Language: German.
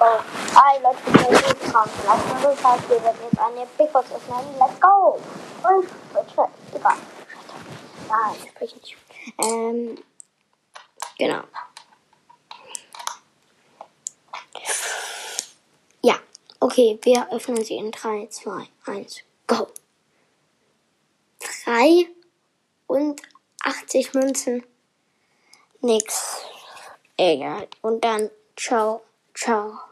go. Hi, Leute, ich bin jetzt krank. Lass mal so Zeit, wir werden jetzt eine Big Box öffnen. Let's go. Und, bitte, egal. Nein, ah, ich spreche nicht. Ähm, genau. Ja, okay, wir öffnen sie in 3, 2, 1, go. 3 und 80 Münzen. Nix. Egal. Und dann ciao, ciao.